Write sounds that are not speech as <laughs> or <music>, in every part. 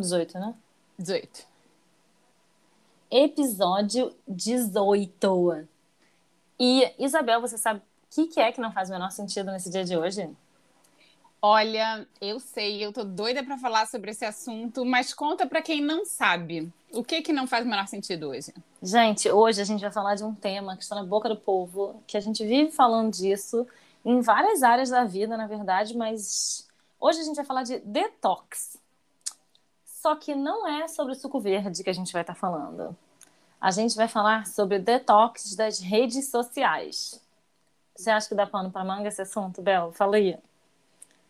18, né? 18. Episódio 18. E, Isabel, você sabe o que, que é que não faz o menor sentido nesse dia de hoje? Olha, eu sei, eu tô doida para falar sobre esse assunto, mas conta para quem não sabe. O que que não faz o menor sentido hoje? Gente, hoje a gente vai falar de um tema que está na boca do povo, que a gente vive falando disso em várias áreas da vida, na verdade, mas hoje a gente vai falar de detox. Só que não é sobre o suco verde que a gente vai estar falando. A gente vai falar sobre detox das redes sociais. Você acha que dá pano para manga esse assunto, Bel? Fala aí.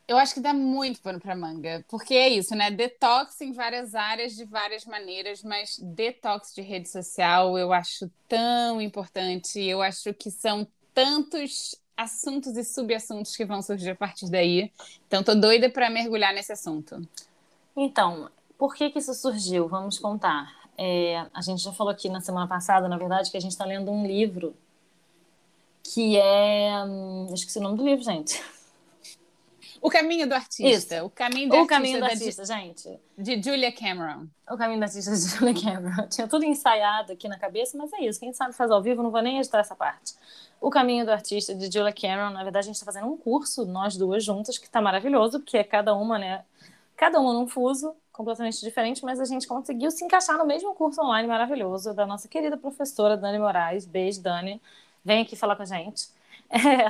Eu acho que dá muito pano para manga, porque é isso, né? Detox em várias áreas, de várias maneiras, mas detox de rede social eu acho tão importante. Eu acho que são tantos assuntos e subassuntos que vão surgir a partir daí. Então, tô doida para mergulhar nesse assunto. Então, por que que isso surgiu? Vamos contar. É, a gente já falou aqui na semana passada, na verdade, que a gente está lendo um livro que é. Hum, esqueci o nome do livro, gente. O Caminho do Artista. Isso. O Caminho do O Artista, Caminho do da- Artista, gente. de Julia Cameron. O Caminho do Artista de <laughs> Julia Cameron. Tinha tudo ensaiado aqui na cabeça, mas é isso. Quem sabe faz ao vivo, não vou nem editar essa parte. O Caminho do Artista de Julia Cameron. Na verdade, a gente está fazendo um curso, nós duas juntas, que está maravilhoso, porque é cada uma, né? Cada uma num fuso completamente diferente, mas a gente conseguiu se encaixar no mesmo curso online maravilhoso da nossa querida professora Dani Moraes. Beijo, Dani. Vem aqui falar com a gente. É.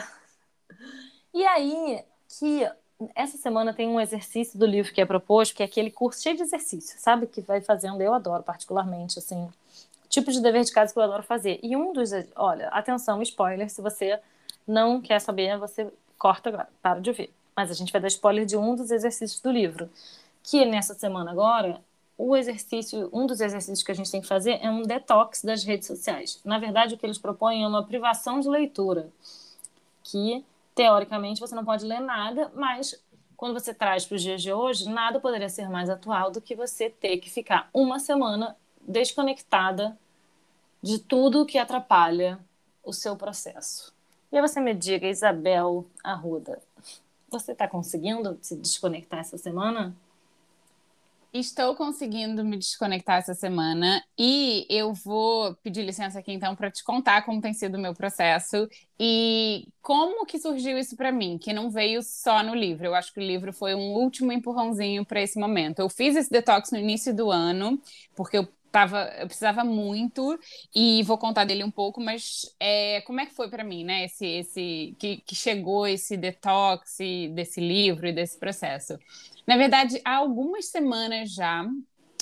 E aí, que essa semana tem um exercício do livro que é proposto, que é aquele curso cheio de exercícios, sabe? Que vai fazendo, eu adoro particularmente, assim, tipo de dever de casa que eu adoro fazer. E um dos, olha, atenção, spoiler, se você não quer saber, você corta agora, para de ouvir. Mas a gente vai dar spoiler de um dos exercícios do livro, que nessa semana agora, o exercício, um dos exercícios que a gente tem que fazer é um detox das redes sociais. Na verdade, o que eles propõem é uma privação de leitura, que teoricamente você não pode ler nada, mas quando você traz para os dias de hoje, nada poderia ser mais atual do que você ter que ficar uma semana desconectada de tudo que atrapalha o seu processo. E aí você me diga, Isabel Arruda, você está conseguindo se desconectar essa semana? Estou conseguindo me desconectar essa semana e eu vou pedir licença aqui então para te contar como tem sido o meu processo e como que surgiu isso para mim, que não veio só no livro. Eu acho que o livro foi um último empurrãozinho para esse momento. Eu fiz esse detox no início do ano, porque eu tava, eu precisava muito e vou contar dele um pouco, mas é, como é que foi para mim, né? Esse, esse que, que chegou esse detox desse livro e desse processo. Na verdade, há algumas semanas já,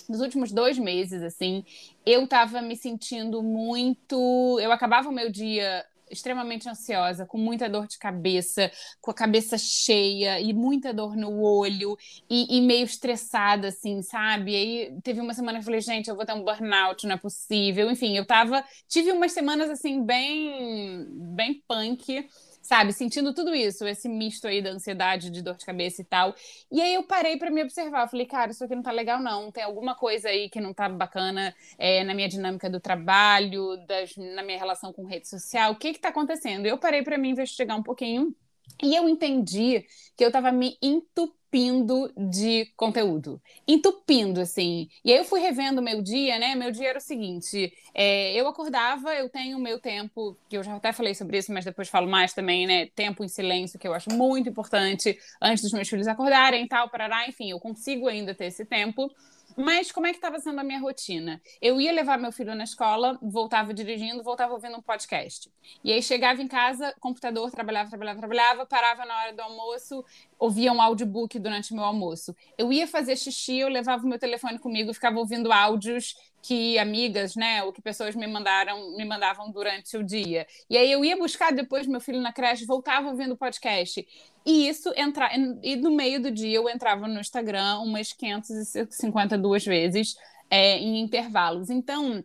nos últimos dois meses, assim, eu tava me sentindo muito. Eu acabava o meu dia extremamente ansiosa, com muita dor de cabeça, com a cabeça cheia e muita dor no olho e, e meio estressada, assim, sabe? E aí teve uma semana que eu falei, gente, eu vou ter um burnout, não é possível. Enfim, eu tava. Tive umas semanas, assim, bem. bem punk sabe, sentindo tudo isso, esse misto aí da ansiedade, de dor de cabeça e tal. E aí eu parei para me observar, eu falei, cara, isso aqui não tá legal não, tem alguma coisa aí que não tá bacana é, na minha dinâmica do trabalho, das, na minha relação com rede social, o que que tá acontecendo? Eu parei para me investigar um pouquinho e eu entendi que eu estava me entupindo de conteúdo. Entupindo, assim. E aí eu fui revendo meu dia, né? Meu dia era o seguinte: é, eu acordava, eu tenho meu tempo, que eu já até falei sobre isso, mas depois falo mais também, né? Tempo em silêncio, que eu acho muito importante antes dos meus filhos acordarem e tal, parará, enfim, eu consigo ainda ter esse tempo. Mas como é que estava sendo a minha rotina? Eu ia levar meu filho na escola, voltava dirigindo, voltava ouvindo um podcast. E aí chegava em casa, computador, trabalhava, trabalhava, trabalhava, parava na hora do almoço, ouvia um audiobook durante meu almoço. Eu ia fazer xixi, eu levava o meu telefone comigo, ficava ouvindo áudios que amigas, né, ou que pessoas me mandaram, me mandavam durante o dia. E aí eu ia buscar depois meu filho na creche, voltava ouvindo o podcast. E isso entra e no meio do dia eu entrava no Instagram umas 552 vezes é, em intervalos. Então,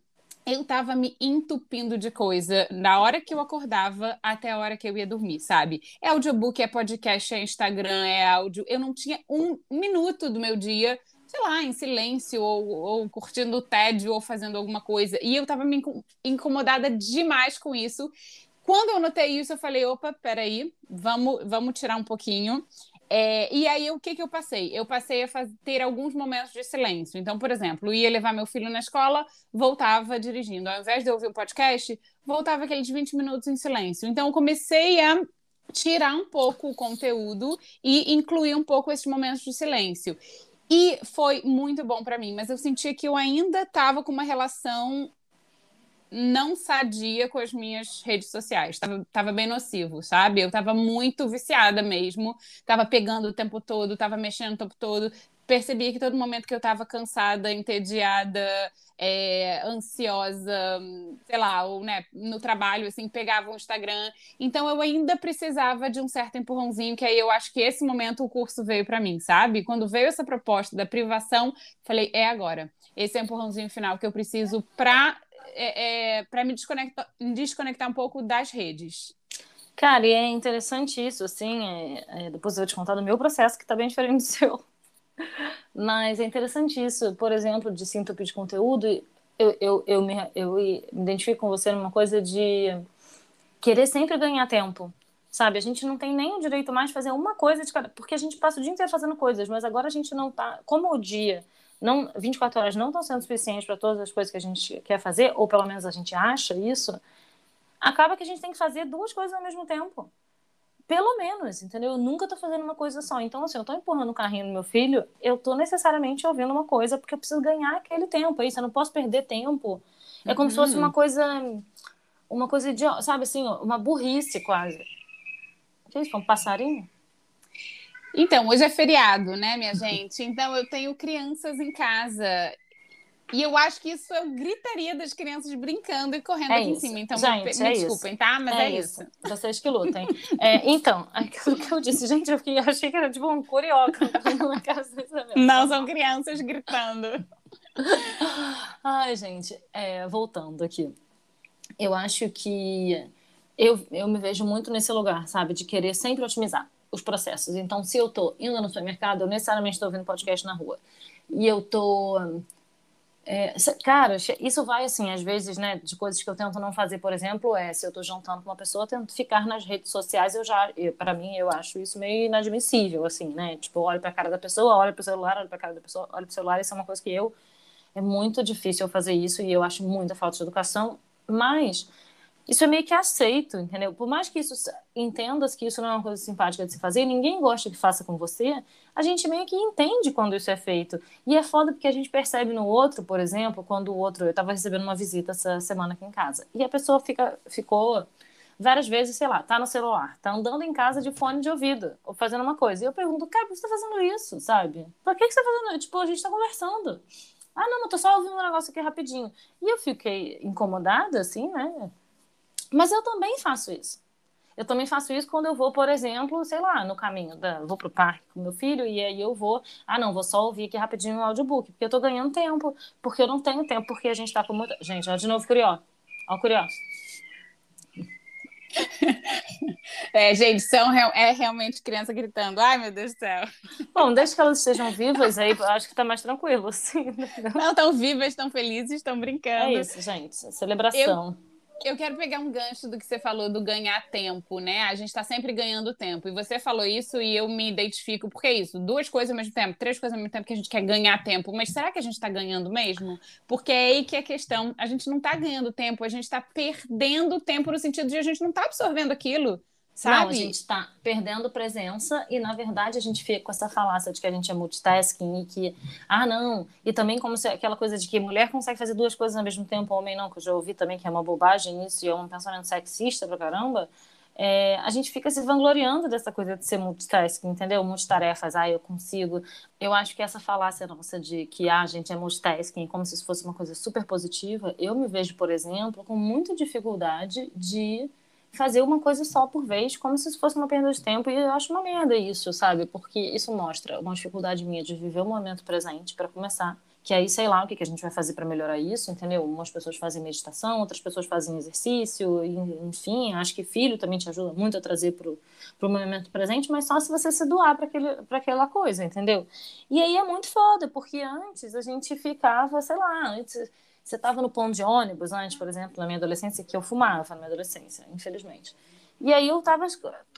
eu tava me entupindo de coisa da hora que eu acordava até a hora que eu ia dormir, sabe? É audiobook, é podcast, é Instagram, é áudio. Eu não tinha um minuto do meu dia sei lá, em silêncio, ou, ou curtindo o tédio, ou fazendo alguma coisa. E eu tava me incomodada demais com isso. Quando eu notei isso, eu falei: opa, peraí, vamos, vamos tirar um pouquinho. É, e aí, o que, que eu passei? Eu passei a ter alguns momentos de silêncio. Então, por exemplo, ia levar meu filho na escola, voltava dirigindo. Ao invés de ouvir o podcast, voltava aqueles 20 minutos em silêncio. Então, eu comecei a tirar um pouco o conteúdo e incluir um pouco esses momentos de silêncio. E foi muito bom para mim, mas eu sentia que eu ainda estava com uma relação não sadia com as minhas redes sociais. Tava, tava bem nocivo, sabe? Eu tava muito viciada mesmo. Tava pegando o tempo todo, tava mexendo o tempo todo. Percebia que todo momento que eu tava cansada, entediada, é, ansiosa, sei lá, ou né, no trabalho, assim, pegava o Instagram. Então eu ainda precisava de um certo empurrãozinho, que aí eu acho que esse momento o curso veio para mim, sabe? Quando veio essa proposta da privação, falei, é agora. Esse é o empurrãozinho final que eu preciso para é, é, para me desconectar, desconectar um pouco das redes. Cara, e é interessante isso, assim, é, é, depois eu vou te contar do meu processo, que tá bem diferente do <laughs> seu. Mas é interessante isso, por exemplo, de síntese de conteúdo, eu, eu, eu, me, eu me identifico com você numa coisa de querer sempre ganhar tempo, sabe? A gente não tem nem o direito mais de fazer uma coisa de cada... Porque a gente passa o dia inteiro fazendo coisas, mas agora a gente não tá... Como o dia, não 24 horas não estão sendo suficientes para todas as coisas que a gente quer fazer, ou pelo menos a gente acha isso, acaba que a gente tem que fazer duas coisas ao mesmo tempo. Pelo menos, entendeu? Eu nunca tô fazendo uma coisa só. Então, assim, eu tô empurrando o carrinho do meu filho, eu tô necessariamente ouvindo uma coisa, porque eu preciso ganhar aquele tempo. É isso, eu não posso perder tempo. É como uhum. se fosse uma coisa. Uma coisa de. Sabe assim, uma burrice quase. O que é isso? Um passarinho? Então, hoje é feriado, né, minha gente? Então, eu tenho crianças em casa e eu acho que isso é gritaria das crianças brincando e correndo é aqui isso. em cima. Então, gente, me, me é desculpem, isso. tá? Mas é, é isso. isso. Vocês que lutem. é, então, <laughs> aquilo que eu disse, gente, eu, fiquei, eu achei que era tipo um curioca <laughs> na casa Não, são crianças gritando. Ai, gente, é, voltando aqui. Eu acho que eu, eu me vejo muito nesse lugar, sabe? De querer sempre otimizar os processos. Então, se eu estou indo no supermercado, eu necessariamente estou ouvindo podcast na rua. E eu estou é, cara, isso vai assim, às vezes, né, de coisas que eu tento não fazer, por exemplo, é se eu tô jantando com uma pessoa, eu tento ficar nas redes sociais, eu já, para mim, eu acho isso meio inadmissível, assim, né? Tipo, olho pra cara da pessoa, olho pro celular, olho pra cara da pessoa, olho pro celular, isso é uma coisa que eu, é muito difícil eu fazer isso e eu acho muita falta de educação, mas isso é meio que aceito, entendeu? Por mais que isso entendas que isso não é uma coisa simpática de se fazer, ninguém gosta que faça com você, a gente meio que entende quando isso é feito. E é foda porque a gente percebe no outro, por exemplo, quando o outro. Eu estava recebendo uma visita essa semana aqui em casa, e a pessoa fica, ficou várias vezes, sei lá, tá no celular, tá andando em casa de fone de ouvido, ou fazendo uma coisa. E eu pergunto, cara, por que você tá fazendo isso, sabe? Por que, que você tá fazendo isso? Tipo, a gente tá conversando. Ah, não, eu tô só ouvindo um negócio aqui rapidinho. E eu fiquei incomodada, assim, né? Mas eu também faço isso. Eu também faço isso quando eu vou, por exemplo, sei lá, no caminho, da, vou pro parque com meu filho e aí eu vou, ah não, vou só ouvir aqui rapidinho o audiobook, porque eu tô ganhando tempo, porque eu não tenho tempo, porque a gente tá com muita... Gente, ó, de novo, curioso. Ó, curioso. <laughs> É, gente, são, é realmente criança gritando. Ai, meu Deus do céu. Bom, desde que elas estejam vivas, aí acho que tá mais tranquilo, assim. <laughs> Não, estão vivas, estão felizes, estão brincando. É isso, gente. Celebração. Eu Eu quero pegar um gancho do que você falou do ganhar tempo, né? A gente está sempre ganhando tempo. E você falou isso e eu me identifico, porque é isso, duas coisas ao mesmo tempo, três coisas ao mesmo tempo que a gente quer ganhar tempo. Mas será que a gente está ganhando mesmo? Porque é aí que é a questão. A gente não está ganhando tempo, a gente está perdendo tempo no sentido de a gente não está absorvendo aquilo. Sabe? Não, a gente está perdendo presença e, na verdade, a gente fica com essa falácia de que a gente é multitasking e que, ah, não. E também como se aquela coisa de que mulher consegue fazer duas coisas ao mesmo tempo, homem não, que eu já ouvi também que é uma bobagem isso e é um pensamento sexista pra caramba. É, a gente fica se vangloriando dessa coisa de ser multitasking, entendeu? Multitarefas, ah, eu consigo. Eu acho que essa falácia nossa de que ah, a gente é multitasking, como se isso fosse uma coisa super positiva, eu me vejo, por exemplo, com muita dificuldade de fazer uma coisa só por vez, como se isso fosse uma perda de tempo, e eu acho uma merda isso, sabe? Porque isso mostra uma dificuldade minha de viver o momento presente, para começar. Que aí, sei lá, o que, a gente vai fazer para melhorar isso, entendeu? Umas pessoas fazem meditação, outras pessoas fazem exercício, enfim, acho que filho também te ajuda muito a trazer pro, pro momento presente, mas só se você se doar para aquela coisa, entendeu? E aí é muito foda, porque antes a gente ficava, sei lá, antes você estava no ponto de ônibus antes, por exemplo, na minha adolescência, que eu fumava na minha adolescência, infelizmente. E aí eu tava,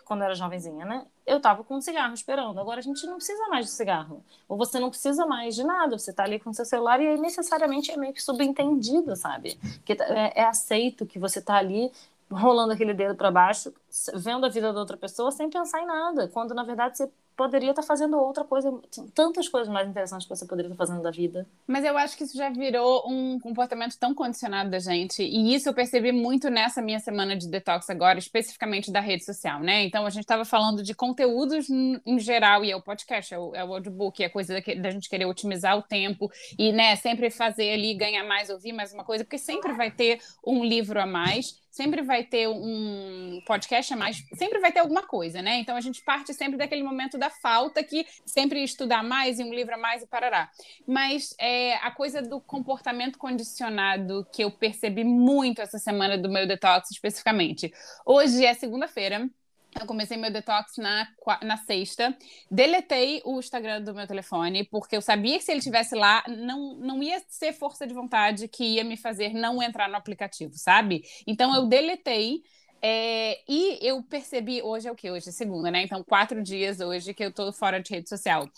quando eu era jovenzinha, né? Eu tava com um cigarro esperando. Agora a gente não precisa mais de cigarro. Ou você não precisa mais de nada. Você tá ali com seu celular e aí necessariamente é meio que subentendido, sabe? Que é, é aceito que você tá ali rolando aquele dedo para baixo, vendo a vida da outra pessoa sem pensar em nada. Quando na verdade você poderia estar fazendo outra coisa, tantas coisas mais interessantes que você poderia estar fazendo da vida. Mas eu acho que isso já virou um comportamento tão condicionado da gente, e isso eu percebi muito nessa minha semana de detox agora, especificamente da rede social, né? Então a gente estava falando de conteúdos em geral, e é o podcast, é o, é o audiobook, é a coisa da, da gente querer otimizar o tempo e, né, sempre fazer ali, ganhar mais, ouvir mais uma coisa, porque sempre vai ter um livro a mais sempre vai ter um podcast mais, sempre vai ter alguma coisa, né? Então a gente parte sempre daquele momento da falta que sempre estudar mais e um livro a mais e parará. Mas é, a coisa do comportamento condicionado que eu percebi muito essa semana do meu detox especificamente. Hoje é segunda-feira. Eu comecei meu detox na, na sexta, deletei o Instagram do meu telefone, porque eu sabia que se ele tivesse lá, não, não ia ser força de vontade que ia me fazer não entrar no aplicativo, sabe? Então eu deletei. É, e eu percebi, hoje é o que? Hoje é segunda, né? Então, quatro dias hoje que eu tô fora de rede social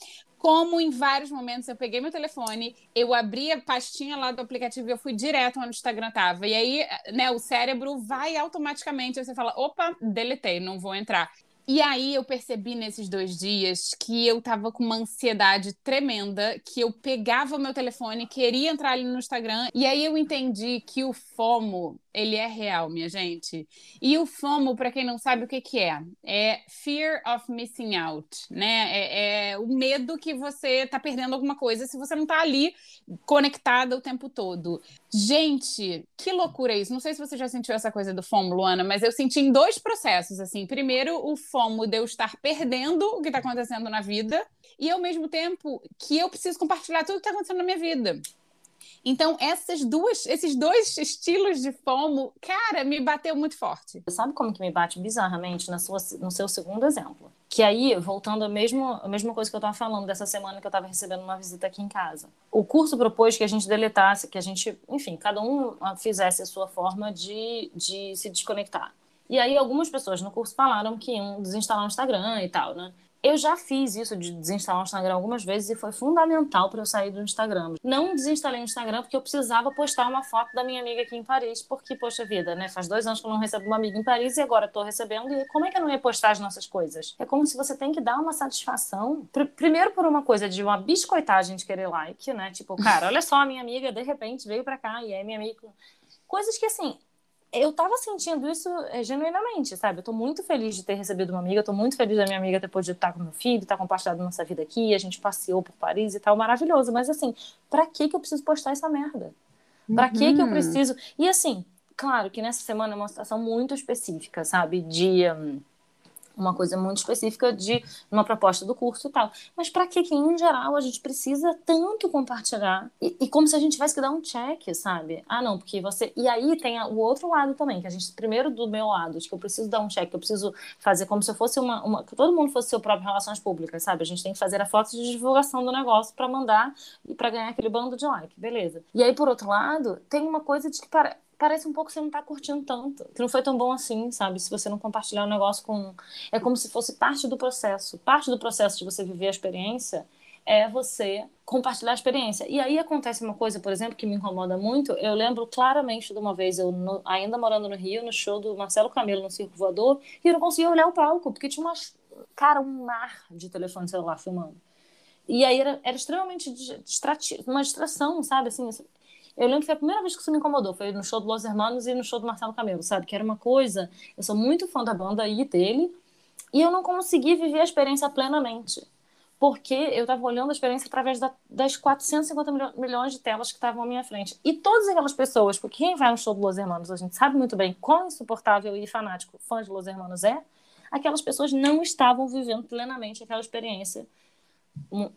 como em vários momentos eu peguei meu telefone, eu abri a pastinha lá do aplicativo e eu fui direto onde o Instagram tava. E aí, né, o cérebro vai automaticamente, você fala, opa, deletei, não vou entrar. E aí eu percebi nesses dois dias que eu tava com uma ansiedade tremenda, que eu pegava o meu telefone, queria entrar ali no Instagram, e aí eu entendi que o FOMO, ele é real, minha gente. E o FOMO, para quem não sabe o que, que é, é Fear of Missing Out, né? É, é, o medo que você tá perdendo alguma coisa se você não tá ali conectada o tempo todo. Gente, que loucura isso. Não sei se você já sentiu essa coisa do FOMO, Luana, mas eu senti em dois processos, assim. Primeiro, o FOMO de eu estar perdendo o que está acontecendo na vida, e ao mesmo tempo que eu preciso compartilhar tudo que está acontecendo na minha vida. Então, essas duas, esses dois estilos de FOMO, cara, me bateu muito forte. Sabe como que me bate bizarramente na sua, no seu segundo exemplo? Que aí, voltando à mesma, a mesma coisa que eu estava falando dessa semana que eu estava recebendo uma visita aqui em casa. O curso propôs que a gente deletasse, que a gente, enfim, cada um fizesse a sua forma de, de se desconectar. E aí algumas pessoas no curso falaram que iam desinstalar o Instagram e tal, né? Eu já fiz isso de desinstalar o Instagram algumas vezes e foi fundamental para eu sair do Instagram. Não desinstalei o Instagram porque eu precisava postar uma foto da minha amiga aqui em Paris, porque, poxa vida, né? Faz dois anos que eu não recebo uma amiga em Paris e agora estou recebendo. E como é que eu não ia postar as nossas coisas? É como se você tem que dar uma satisfação. Pr primeiro por uma coisa de uma biscoitagem de querer like, né? Tipo, cara, olha só, a minha amiga de repente veio para cá e é minha amiga. Coisas que, assim, eu tava sentindo isso é, genuinamente, sabe? Eu tô muito feliz de ter recebido uma amiga, tô muito feliz da minha amiga ter podido estar com meu filho, estar compartilhando nossa vida aqui, a gente passeou por Paris e tal, maravilhoso. Mas assim, pra que que eu preciso postar essa merda? Pra uhum. que que eu uhum. preciso? E assim, claro que nessa semana é uma situação muito específica, sabe? De. Um uma coisa muito específica de uma proposta do curso e tal. Mas para que que em geral a gente precisa tanto compartilhar e, e, como se a gente tivesse que dar um check, sabe? Ah, não, porque você e aí tem o outro lado também, que a gente primeiro do meu lado, de que eu preciso dar um check, eu preciso fazer como se eu fosse uma, uma que todo mundo fosse seu próprio relações públicas, sabe? A gente tem que fazer a foto de divulgação do negócio para mandar e para ganhar aquele bando de like, beleza? E aí por outro lado, tem uma coisa de que para parece um pouco que você não tá curtindo tanto, que não foi tão bom assim, sabe? Se você não compartilhar o um negócio com. É como se fosse parte do processo. Parte do processo de você viver a experiência é você compartilhar a experiência. E aí acontece uma coisa, por exemplo, que me incomoda muito. Eu lembro claramente de uma vez, eu no, ainda morando no Rio, no show do Marcelo Camelo no Circo Voador, e eu não conseguia olhar o palco, porque tinha cara, um mar de telefone celular filmando. E aí era, era extremamente distrativo, uma distração, sabe? Assim, eu lembro que foi a primeira vez que isso me incomodou, foi no show do Los Hermanos e no show do Marcelo Camelo, sabe? Que era uma coisa, eu sou muito fã da banda e dele, e eu não consegui viver a experiência plenamente porque eu estava olhando a experiência através da, das 450 milhões de telas que estavam à minha frente. E todas aquelas pessoas, porque quem vai no show do Los Hermanos, a gente sabe muito bem quão insuportável e fanático fã de Los Hermanos é, aquelas pessoas não estavam vivendo plenamente aquela experiência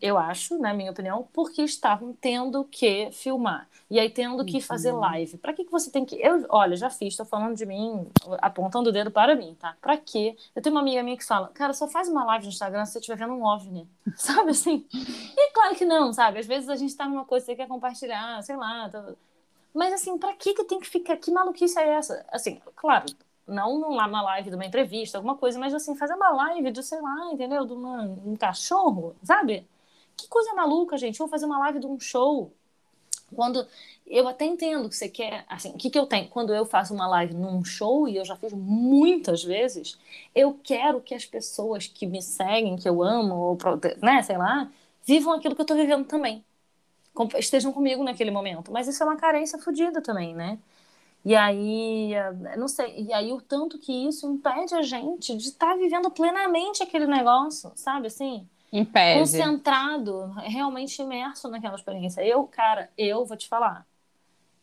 eu acho, na minha opinião, porque estavam tendo que filmar e aí tendo que fazer uhum. live. Para que, que você tem que. Eu, olha, já fiz, estou falando de mim, apontando o dedo para mim, tá? Para quê? Eu tenho uma amiga minha que fala, cara, só faz uma live no Instagram se você estiver vendo um OVNI, <laughs> sabe assim? E claro que não, sabe? Às vezes a gente tá numa coisa que você quer compartilhar, sei lá. Tá... Mas assim, para que que tem que ficar? Que maluquice é essa? Assim, claro, não numa live de uma entrevista, alguma coisa, mas assim, fazer uma live de, sei lá, entendeu? De uma, um cachorro, sabe? Que coisa maluca, gente. Vou fazer uma live de um show. Quando eu até entendo que você quer, assim, o que, que eu tenho? Quando eu faço uma live num show, e eu já fiz muitas vezes, eu quero que as pessoas que me seguem, que eu amo, ou, né, sei lá, vivam aquilo que eu tô vivendo também. Estejam comigo naquele momento. Mas isso é uma carência fodida também, né? E aí, eh, não sei, e aí o tanto que isso impede a gente de estar tá vivendo plenamente aquele negócio, sabe assim? Impede. Concentrado, realmente imerso naquela experiência. Eu, cara, eu vou te falar,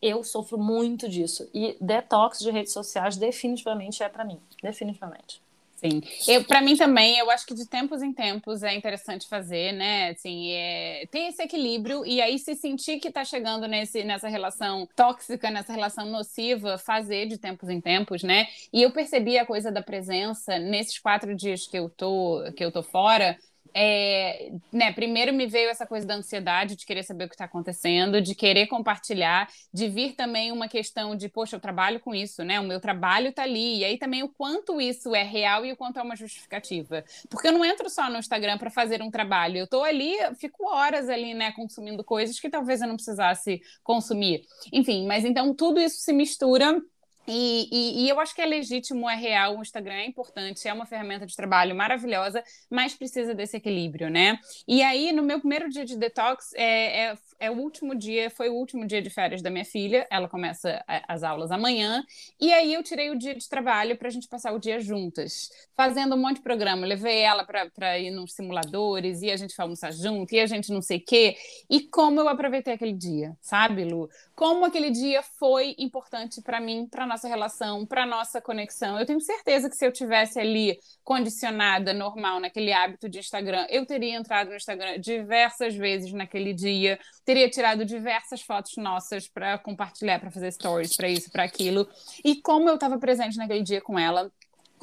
eu sofro muito disso. E detox de redes sociais definitivamente é para mim, definitivamente. Sim. Eu, para mim também, eu acho que de tempos em tempos é interessante fazer, né? Assim, é, ter esse equilíbrio e aí se sentir que está chegando nesse, nessa relação tóxica, nessa relação nociva, fazer de tempos em tempos, né? E eu percebi a coisa da presença nesses quatro dias que eu tô, que eu tô fora, é, né, primeiro me veio essa coisa da ansiedade, de querer saber o que está acontecendo, de querer compartilhar, de vir também uma questão de, poxa, eu trabalho com isso, né? O meu trabalho está ali. E aí também o quanto isso é real e o quanto é uma justificativa. Porque eu não entro só no Instagram para fazer um trabalho. Eu estou ali, fico horas ali, né, consumindo coisas que talvez eu não precisasse consumir. Enfim, mas então tudo isso se mistura e, e, e, eu acho que é legítimo, é real, o Instagram é importante, é uma ferramenta de trabalho maravilhosa, mas precisa desse equilíbrio, né? E aí, no meu primeiro dia de detox, é, é, é o último dia, foi o último dia de férias da minha filha, ela começa as aulas amanhã, e aí eu tirei o dia de trabalho para a gente passar o dia juntas, fazendo um monte de programa. Levei ela para ir nos simuladores, e a gente foi almoçar junto, e a gente não sei o quê. E como eu aproveitei aquele dia, sabe, Lu? Como aquele dia foi importante para mim, para nossa relação, para nossa conexão. Eu tenho certeza que se eu tivesse ali condicionada, normal, naquele hábito de Instagram, eu teria entrado no Instagram diversas vezes naquele dia, teria tirado diversas fotos nossas para compartilhar, para fazer stories, para isso, para aquilo. E como eu estava presente naquele dia com ela,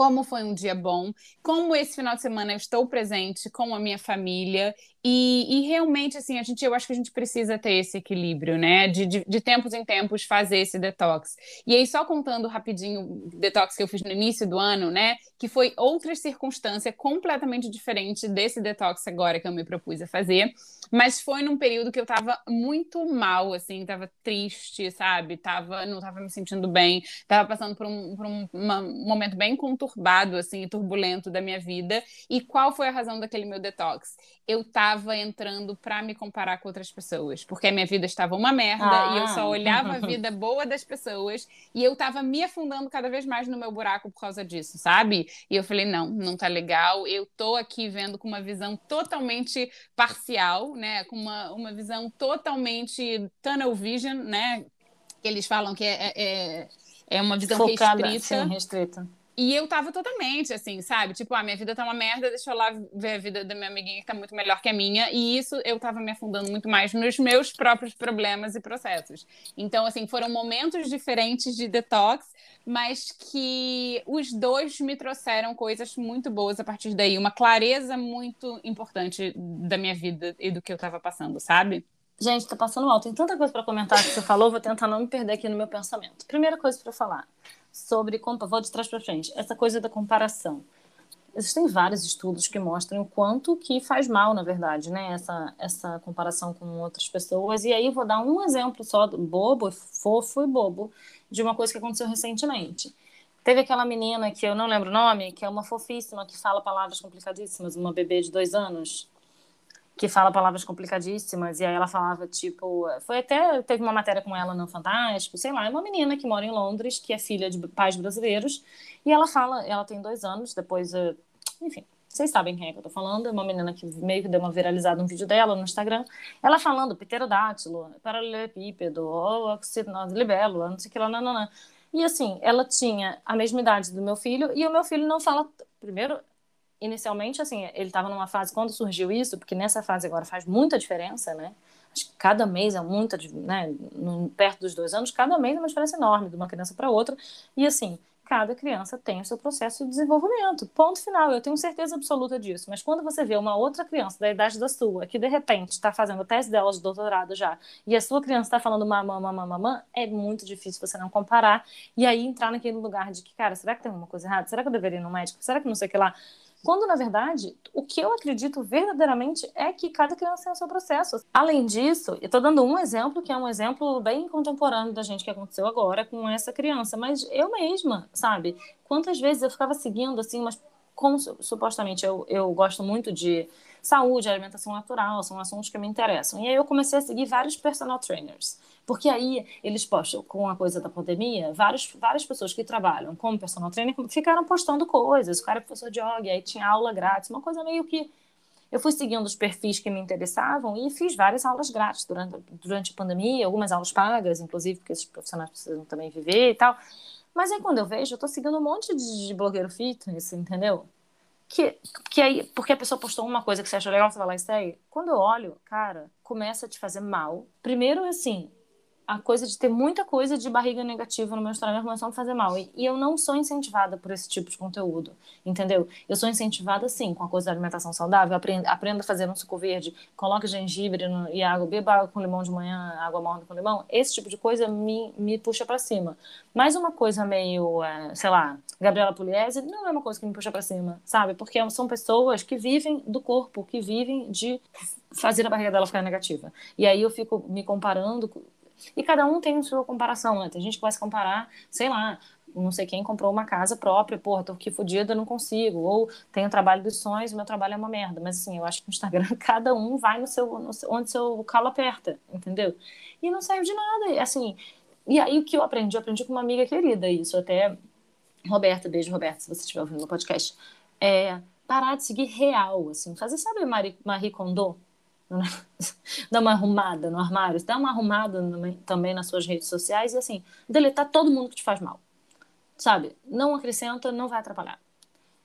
como foi um dia bom, como esse final de semana eu estou presente com a minha família e, e, realmente, assim, a gente, eu acho que a gente precisa ter esse equilíbrio, né? De, de, de, tempos em tempos fazer esse detox. E aí, só contando rapidinho o detox que eu fiz no início do ano, né? Que foi outra circunstância completamente diferente desse detox agora que eu me propus a fazer. Mas foi num período que eu tava muito mal, assim, tava triste, sabe? Tava, não tava me sentindo bem, tava passando por um, por um uma, momento bem conturbado, assim, turbulento da minha vida. E qual foi a razão daquele meu detox? Eu tava estava entrando para me comparar com outras pessoas, porque a minha vida estava uma merda ah. e eu só ah. olhava a <laughs> vida boa das pessoas e eu estava me afundando cada vez mais no meu buraco por causa disso, sabe? E eu falei, não, não tá legal, eu tô aqui vendo com uma visão totalmente parcial, né? Com uma, uma visão totalmente tunnel vision, né? Que eles falam que é, é, é uma visão Focada, restrita. Sim, restrita. E eu tava totalmente assim, sabe? Tipo, a ah, minha vida tá uma merda, deixa eu lá ver a vida da minha amiguinha que tá muito melhor que a minha. E isso eu tava me afundando muito mais nos meus próprios problemas e processos. Então, assim, foram momentos diferentes de detox, mas que os dois me trouxeram coisas muito boas a partir daí. Uma clareza muito importante da minha vida e do que eu tava passando, sabe? Gente, tá passando mal. Tem tanta coisa para comentar que você falou, vou tentar não me perder aqui no meu pensamento. Primeira coisa para falar sobre. Vou de trás para frente. Essa coisa da comparação. Existem vários estudos que mostram o quanto que faz mal, na verdade, né? Essa, essa comparação com outras pessoas. E aí vou dar um exemplo só, bobo, fofo e bobo, de uma coisa que aconteceu recentemente. Teve aquela menina que eu não lembro o nome, que é uma fofíssima, que fala palavras complicadíssimas, uma bebê de dois anos que fala palavras complicadíssimas, e aí ela falava, tipo, foi até, teve uma matéria com ela no Fantástico, sei lá, é uma menina que mora em Londres, que é filha de pais brasileiros, e ela fala, ela tem dois anos, depois, eh, enfim, vocês sabem quem é que eu tô falando, é uma menina que meio que deu uma viralizada um vídeo dela no Instagram, ela falando pterodátilo, paralelepípedo, oxidose, libélula, não sei o que lá, não. E assim, ela tinha a mesma idade do meu filho, e o meu filho não fala, primeiro, inicialmente, assim, ele estava numa fase, quando surgiu isso, porque nessa fase agora faz muita diferença, né? Acho que cada mês é muita, né? Perto dos dois anos, cada mês é uma diferença enorme de uma criança para outra. E assim, cada criança tem o seu processo de desenvolvimento. Ponto final. Eu tenho certeza absoluta disso. Mas quando você vê uma outra criança da idade da sua, que de repente está fazendo o teste dela de doutorado já, e a sua criança está falando mamã, mamã, mamã, é muito difícil você não comparar. E aí entrar naquele lugar de que, cara, será que tem alguma coisa errada? Será que eu deveria ir no médico? Será que não sei o que lá? Quando, na verdade, o que eu acredito verdadeiramente é que cada criança tem o seu processo. Além disso, eu estou dando um exemplo que é um exemplo bem contemporâneo da gente que aconteceu agora com essa criança, mas eu mesma, sabe? Quantas vezes eu ficava seguindo, assim, mas como supostamente eu, eu gosto muito de saúde, alimentação natural, são assuntos que me interessam. E aí eu comecei a seguir vários personal trainers. Porque aí eles postam, com a coisa da pandemia, várias, várias pessoas que trabalham como personal trainer ficaram postando coisas. O cara é professor de yoga, aí tinha aula grátis, uma coisa meio que. Eu fui seguindo os perfis que me interessavam e fiz várias aulas grátis durante, durante a pandemia, algumas aulas pagas, inclusive, porque esses profissionais precisam também viver e tal. Mas aí quando eu vejo, eu tô seguindo um monte de blogueiro fitness, entendeu? Que, que aí, porque a pessoa postou uma coisa que você acha legal, você vai lá e segue. Quando eu olho, cara, começa a te fazer mal. Primeiro, assim, a coisa de ter muita coisa de barriga negativa no meu Instagram começou a me fazer mal. E, e, eu não sou incentivada por esse tipo de conteúdo, entendeu? Eu sou incentivada, sim, com a coisa da alimentação saudável. Aprenda, aprenda a fazer um suco verde, coloque gengibre no, e água, beba água com limão de manhã, água morna com limão. Esse tipo de coisa me, me puxa para cima. Mas uma coisa meio, é, sei lá, Gabriela Pugliese, não é uma coisa que me puxa para cima, sabe? Porque são pessoas que vivem do corpo, que vivem de fazer a barriga dela ficar negativa. E aí eu fico me comparando e cada um tem sua comparação, né? Tem gente que vai se comparar, sei lá, não sei quem comprou uma casa própria, porra, tô aqui fodida, não consigo. Ou tenho o trabalho dos sonhos, meu trabalho é uma merda. Mas assim, eu acho que no Instagram <laughs> cada um vai no seu, no seu onde seu calo aperta, entendeu? E não saiu de nada, assim. E aí o que eu aprendi? Eu aprendi com uma amiga querida isso, até Roberta, beijo Roberta, se você estiver ouvindo no podcast. É parar de seguir real, assim, fazer, sabe Marie, Marie Kondo? <laughs> dá uma arrumada no armário, dá uma arrumada também nas suas redes sociais e assim, deletar todo mundo que te faz mal. Sabe? Não acrescenta, não vai atrapalhar.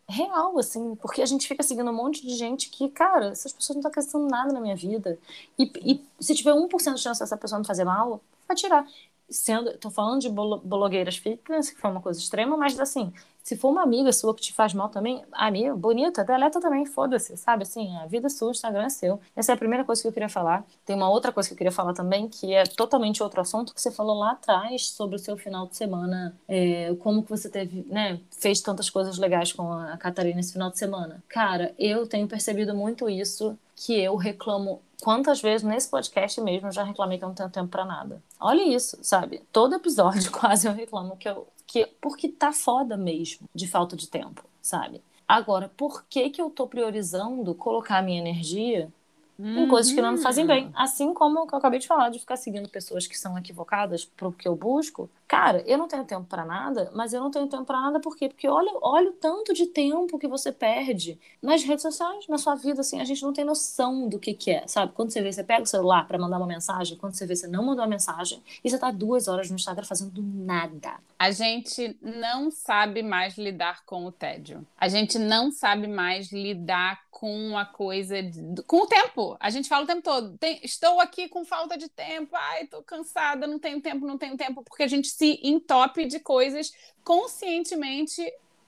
Real, assim, porque a gente fica seguindo um monte de gente que, cara, essas pessoas não estão acrescentando nada na minha vida. E, e se tiver 1% de chance dessa pessoa me fazer mal, vai tirar. Sendo, tô falando de blogueiras fitness, que foi uma coisa extrema, mas assim, se for uma amiga sua que te faz mal também, amiga, bonita, deleta também, foda-se, sabe? Assim, a vida é sua, o Instagram é seu. Essa é a primeira coisa que eu queria falar. Tem uma outra coisa que eu queria falar também, que é totalmente outro assunto, que você falou lá atrás sobre o seu final de semana, é, como que você teve, né, fez tantas coisas legais com a Catarina esse final de semana. Cara, eu tenho percebido muito isso, que eu reclamo quantas vezes nesse podcast mesmo eu já reclamei que eu não tenho tempo para nada. Olha isso, sabe? Todo episódio <laughs> quase eu reclamo que eu que porque tá foda mesmo de falta de tempo, sabe? Agora, por que que eu tô priorizando colocar a minha energia uhum. em coisas que não me fazem bem? Uhum. Assim como o que eu acabei de falar, de ficar seguindo pessoas que são equivocadas pro que eu busco, Cara, eu não tenho tempo para nada, mas eu não tenho tempo para nada por quê? Porque olha, olha o tanto de tempo que você perde nas redes sociais, na sua vida, assim, a gente não tem noção do que que é, sabe? Quando você vê, você pega o celular para mandar uma mensagem, quando você vê, você não mandou uma mensagem, e você tá duas horas no Instagram fazendo nada. A gente não sabe mais lidar com o tédio. A gente não sabe mais lidar com a coisa, de, com o tempo. A gente fala o tempo todo, tem, estou aqui com falta de tempo, ai, tô cansada, não tenho tempo, não tenho tempo, porque a gente se entope de coisas conscientemente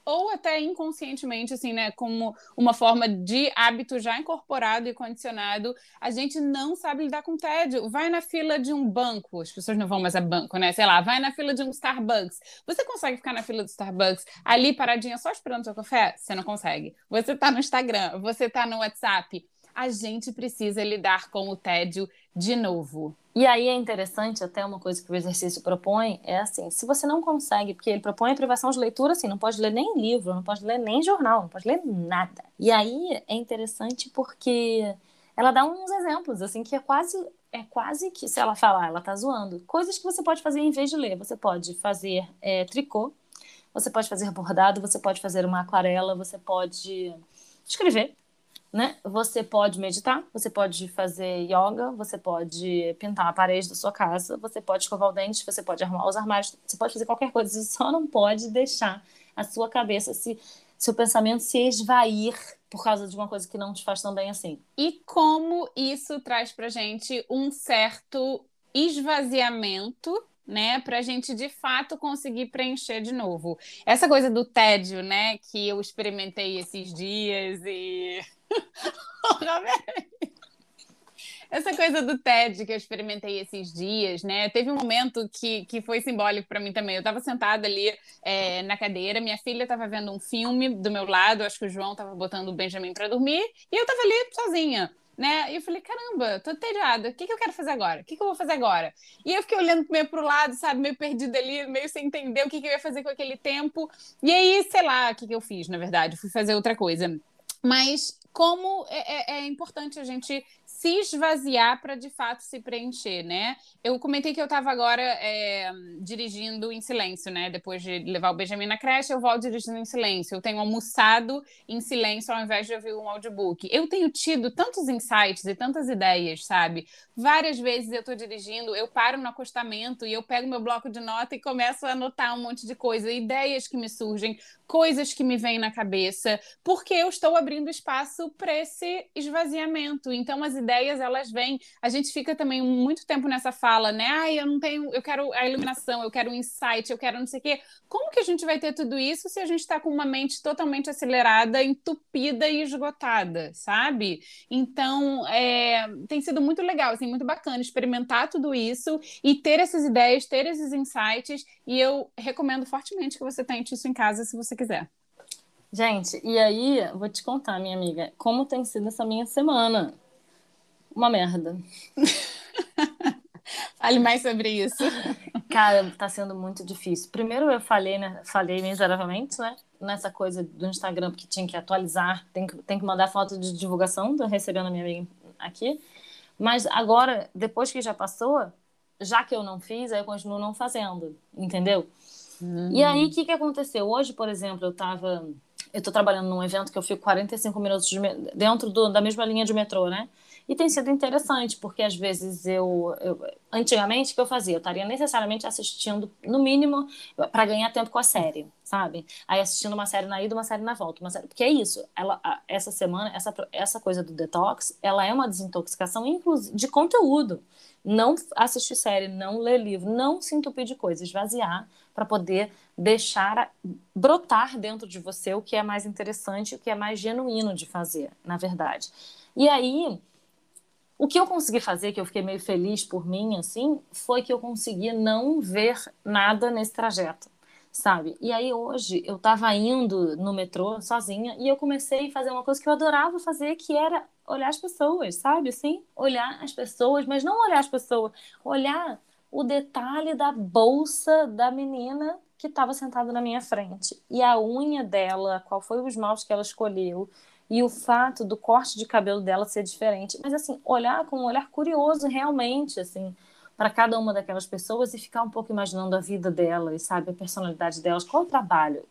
ou até inconscientemente, assim, né, como uma forma de hábito já incorporado e condicionado, a gente não sabe lidar com tédio. Vai na fila de um banco, as pessoas não vão mais a banco, né? Sei lá, vai na fila de um Starbucks. Você consegue ficar na fila do Starbucks ali paradinha só esperando seu café? Você não consegue. Você tá no Instagram, você tá no WhatsApp. A gente precisa lidar com o tédio de novo. E aí é interessante, até uma coisa que o exercício propõe, é assim, se você não consegue, porque ele propõe a privação de leitura, assim, não pode ler nem livro, não pode ler nem jornal, não pode ler nada. E aí é interessante porque ela dá uns exemplos, assim, que é quase, é quase que, se ela falar, ela tá zoando, coisas que você pode fazer em vez de ler. Você pode fazer é, tricô, você pode fazer bordado, você pode fazer uma aquarela, você pode escrever, né? Você pode meditar, você pode fazer yoga, você pode pintar a parede da sua casa, você pode escovar o dente, você pode arrumar os armários, você pode fazer qualquer coisa, você só não pode deixar a sua cabeça se seu pensamento se esvair por causa de uma coisa que não te faz tão bem assim. E como isso traz pra gente um certo esvaziamento né, para gente de fato conseguir preencher de novo. Essa coisa do tédio, né, que eu experimentei esses dias e <laughs> Essa coisa do TED que eu experimentei esses dias, né? Teve um momento que, que foi simbólico para mim também. Eu estava sentada ali é, na cadeira, minha filha estava vendo um filme do meu lado, acho que o João estava botando o Benjamin para dormir, e eu estava ali sozinha. Né? E eu falei, caramba, tô entediada, o que, que eu quero fazer agora? O que, que eu vou fazer agora? E eu fiquei olhando meio pro lado, sabe, meio perdida ali, meio sem entender o que, que eu ia fazer com aquele tempo. E aí, sei lá, o que, que eu fiz, na verdade, fui fazer outra coisa. Mas como é, é, é importante a gente se esvaziar para de fato se preencher, né? Eu comentei que eu estava agora é, dirigindo em silêncio, né? Depois de levar o Benjamin na creche, eu volto dirigindo em silêncio. Eu tenho almoçado em silêncio ao invés de ouvir um audiobook. Eu tenho tido tantos insights e tantas ideias, sabe? Várias vezes eu estou dirigindo, eu paro no acostamento e eu pego meu bloco de nota e começo a anotar um monte de coisa, ideias que me surgem, coisas que me vêm na cabeça, porque eu estou abrindo espaço para esse esvaziamento. Então as ideias elas vêm. A gente fica também muito tempo nessa fala, né? Ai, eu não tenho, eu quero a iluminação, eu quero o um insight, eu quero não sei o quê. Como que a gente vai ter tudo isso se a gente está com uma mente totalmente acelerada, entupida e esgotada, sabe? Então, é, tem sido muito legal, assim, muito bacana experimentar tudo isso e ter essas ideias, ter esses insights. E eu recomendo fortemente que você tente isso em casa se você quiser. Gente, e aí, vou te contar, minha amiga, como tem sido essa minha semana. Uma merda. <laughs> Fale mais sobre isso. Cara, tá sendo muito difícil. Primeiro eu falei, né? Falei miseravelmente, né? Nessa coisa do Instagram, porque tinha que atualizar, tem que, tem que mandar foto de divulgação, tô recebendo a minha amiga aqui. Mas agora, depois que já passou, já que eu não fiz, aí eu continuo não fazendo, entendeu? Uhum. E aí, o que, que aconteceu? Hoje, por exemplo, eu tava eu estou trabalhando num evento que eu fico 45 minutos de, dentro do, da mesma linha de metrô, né? E tem sido interessante, porque às vezes eu, eu antigamente o que eu fazia? Eu estaria necessariamente assistindo, no mínimo, para ganhar tempo com a série, sabe? Aí assistindo uma série na ida, uma série na volta, uma série, porque é isso. Ela, essa semana, essa, essa coisa do detox, ela é uma desintoxicação inclusive de conteúdo. Não assistir série, não ler livro, não se entupir de coisas, esvaziar para poder deixar brotar dentro de você o que é mais interessante, o que é mais genuíno de fazer, na verdade. E aí, o que eu consegui fazer, que eu fiquei meio feliz por mim, assim, foi que eu consegui não ver nada nesse trajeto, sabe? E aí hoje eu estava indo no metrô sozinha e eu comecei a fazer uma coisa que eu adorava fazer, que era olhar as pessoas, sabe? Assim, olhar as pessoas, mas não olhar as pessoas, olhar o detalhe da bolsa da menina que estava sentada na minha frente. E a unha dela, qual foi o esmalte que ela escolheu, e o fato do corte de cabelo dela ser diferente. Mas, assim, olhar com um olhar curioso realmente, assim, para cada uma daquelas pessoas e ficar um pouco imaginando a vida delas, sabe, a personalidade delas, qual o trabalho,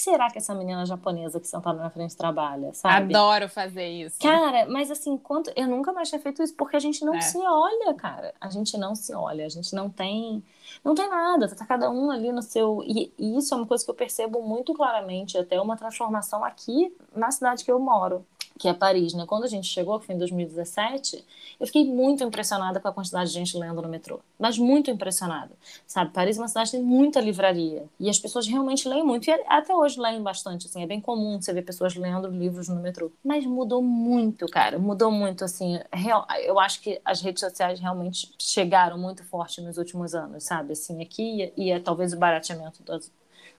que, será que essa menina japonesa que sentada na frente trabalha, sabe? Adoro fazer isso. Cara, mas assim, quanto eu nunca mais tinha feito isso porque a gente não é. se olha, cara. A gente não se olha, a gente não tem, não tem nada. Tá cada um ali no seu e, e isso é uma coisa que eu percebo muito claramente, até uma transformação aqui na cidade que eu moro que é Paris, né? Quando a gente chegou, foi em 2017, eu fiquei muito impressionada com a quantidade de gente lendo no metrô. Mas muito impressionada. Sabe, Paris é uma cidade que tem muita livraria. E as pessoas realmente leem muito. E até hoje leem bastante, assim. É bem comum você ver pessoas lendo livros no metrô. Mas mudou muito, cara. Mudou muito, assim. Real, eu acho que as redes sociais realmente chegaram muito forte nos últimos anos, sabe? Assim, aqui e é talvez o barateamento do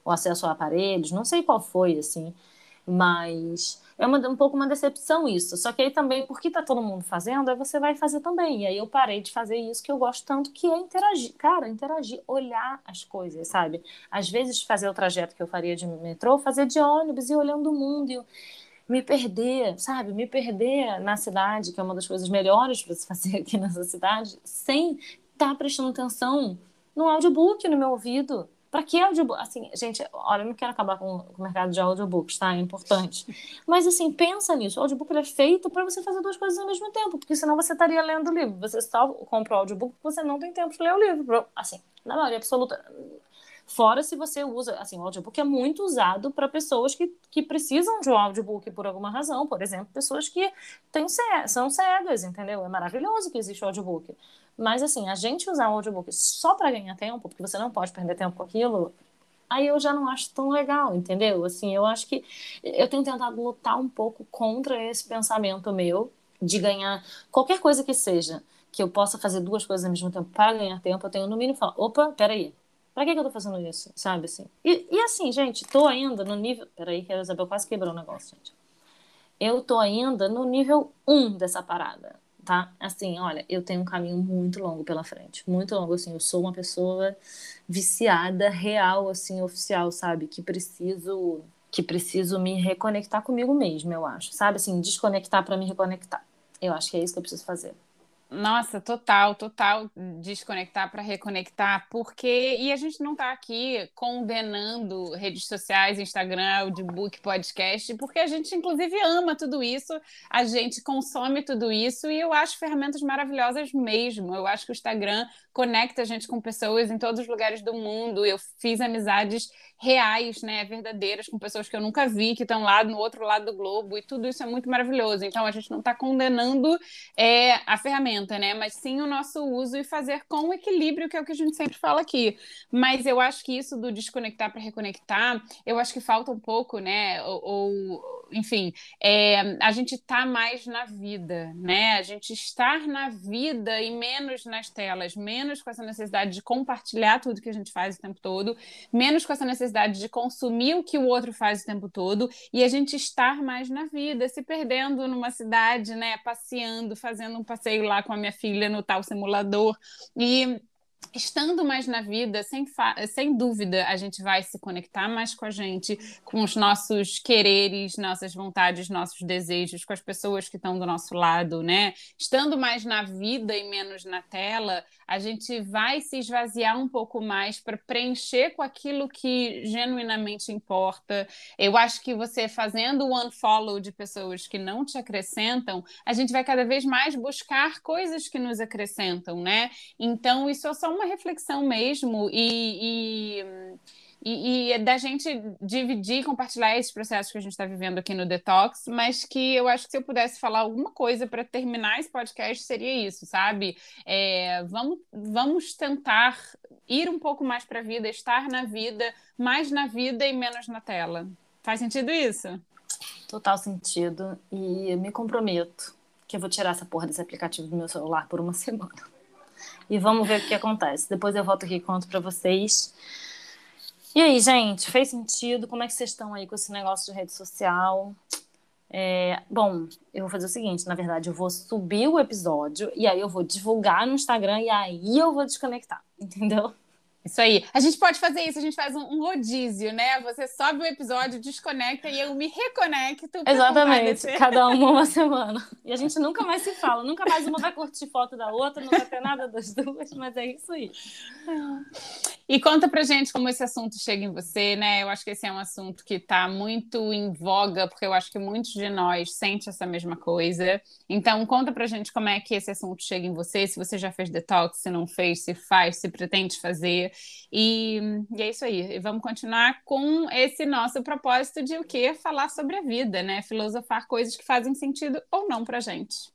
o acesso a aparelhos. Não sei qual foi, assim. Mas é uma, um pouco uma decepção isso. Só que aí também, porque tá todo mundo fazendo, aí você vai fazer também. E aí eu parei de fazer isso que eu gosto tanto, que é interagir. Cara, interagir, olhar as coisas, sabe? Às vezes fazer o trajeto que eu faria de metrô, fazer de ônibus e olhando o mundo. E me perder, sabe? Me perder na cidade, que é uma das coisas melhores para se <laughs> fazer aqui nessa cidade, sem estar tá prestando atenção no audiobook no meu ouvido. Para que audiobook? Assim, gente, olha, eu não quero acabar com, o mercado de audiobooks, tá? É importante. Mas, assim, pensa nisso. O audiobook é feito para você fazer duas coisas ao mesmo tempo, porque senão você estaria lendo o livro. Você só compra o audiobook porque você não tem tempo de ler o livro. Assim, na maioria absoluta. Fora se você usa, assim, o audiobook é muito usado para pessoas que, que precisam de um audiobook por alguma razão. Por exemplo, pessoas que têm, são cegas, entendeu? É maravilhoso que existe o audiobook. Mas, assim, a gente usar o audiobook só para ganhar tempo, porque você não pode perder tempo com aquilo, aí eu já não acho tão legal, entendeu? Assim, eu acho que eu tenho tentado lutar um pouco contra esse pensamento meu de ganhar qualquer coisa que seja, que eu possa fazer duas coisas ao mesmo tempo para ganhar tempo, eu tenho no mínimo falar, opa, peraí, pra que, que eu tô fazendo isso? Sabe, assim? E, e assim, gente, tô ainda no nível... Peraí, que a Isabel quase quebrou o negócio, gente. Eu tô ainda no nível 1 dessa parada tá? Assim, olha, eu tenho um caminho muito longo pela frente, muito longo, assim, eu sou uma pessoa viciada, real, assim, oficial, sabe? Que preciso, que preciso me reconectar comigo mesmo, eu acho, sabe? Assim, desconectar para me reconectar. Eu acho que é isso que eu preciso fazer. Nossa, total, total desconectar para reconectar, porque e a gente não está aqui condenando redes sociais, Instagram, audiobook, podcast, porque a gente inclusive ama tudo isso, a gente consome tudo isso e eu acho ferramentas maravilhosas mesmo. Eu acho que o Instagram conecta a gente com pessoas em todos os lugares do mundo. Eu fiz amizades reais, né, verdadeiras com pessoas que eu nunca vi, que estão lá no outro lado do globo e tudo isso é muito maravilhoso. Então a gente não está condenando é, a ferramenta né? Mas sim o nosso uso e fazer com equilíbrio, que é o que a gente sempre fala aqui. Mas eu acho que isso do desconectar para reconectar, eu acho que falta um pouco, né? Ou, ou enfim, é, a gente tá mais na vida, né? A gente estar na vida e menos nas telas, menos com essa necessidade de compartilhar tudo que a gente faz o tempo todo, menos com essa necessidade de consumir o que o outro faz o tempo todo e a gente estar mais na vida, se perdendo numa cidade, né? Passeando, fazendo um passeio lá com a minha filha no tal simulador. E estando mais na vida, sem, sem dúvida, a gente vai se conectar mais com a gente, com os nossos quereres, nossas vontades, nossos desejos, com as pessoas que estão do nosso lado, né? Estando mais na vida e menos na tela, a gente vai se esvaziar um pouco mais para preencher com aquilo que genuinamente importa. Eu acho que você fazendo o unfollow de pessoas que não te acrescentam, a gente vai cada vez mais buscar coisas que nos acrescentam, né? Então, isso é só uma reflexão mesmo e, e e, e é da gente dividir e compartilhar esses processos que a gente está vivendo aqui no Detox, mas que eu acho que se eu pudesse falar alguma coisa para terminar esse podcast seria isso, sabe? É, vamos, vamos tentar ir um pouco mais para a vida, estar na vida, mais na vida e menos na tela. Faz sentido isso? Total sentido. E me comprometo que eu vou tirar essa porra desse aplicativo do meu celular por uma <laughs> semana. E vamos ver o que acontece. Depois eu volto aqui e conto para vocês. E aí, gente, fez sentido? Como é que vocês estão aí com esse negócio de rede social? É, bom, eu vou fazer o seguinte, na verdade, eu vou subir o episódio e aí eu vou divulgar no Instagram e aí eu vou desconectar, <laughs> entendeu? Isso aí. A gente pode fazer isso, a gente faz um, um rodízio, né? Você sobe o episódio, desconecta e eu me reconecto. Exatamente, cada <laughs> uma uma semana. E a gente nunca mais se fala, nunca mais uma vai curtir foto da outra, não vai ter nada das duas, mas é isso aí. E conta pra gente como esse assunto chega em você, né? Eu acho que esse é um assunto que tá muito em voga, porque eu acho que muitos de nós sentem essa mesma coisa. Então, conta pra gente como é que esse assunto chega em você, se você já fez detox, se não fez, se faz, se pretende fazer. E, e é isso aí. E vamos continuar com esse nosso propósito de o quê? Falar sobre a vida, né? Filosofar coisas que fazem sentido ou não pra gente.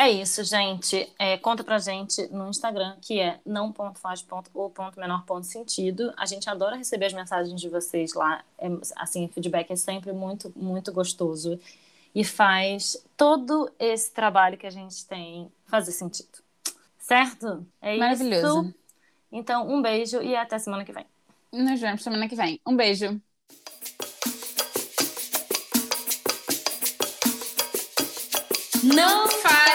É isso, gente. É, conta pra gente no Instagram, que é não.faz.o.menor.sentido. A gente adora receber as mensagens de vocês lá. É, assim, o feedback é sempre muito, muito gostoso. E faz todo esse trabalho que a gente tem fazer sentido. Certo? É Maravilhoso. isso. Então, um beijo e até semana que vem. Nos vemos semana que vem. Um beijo. Não faz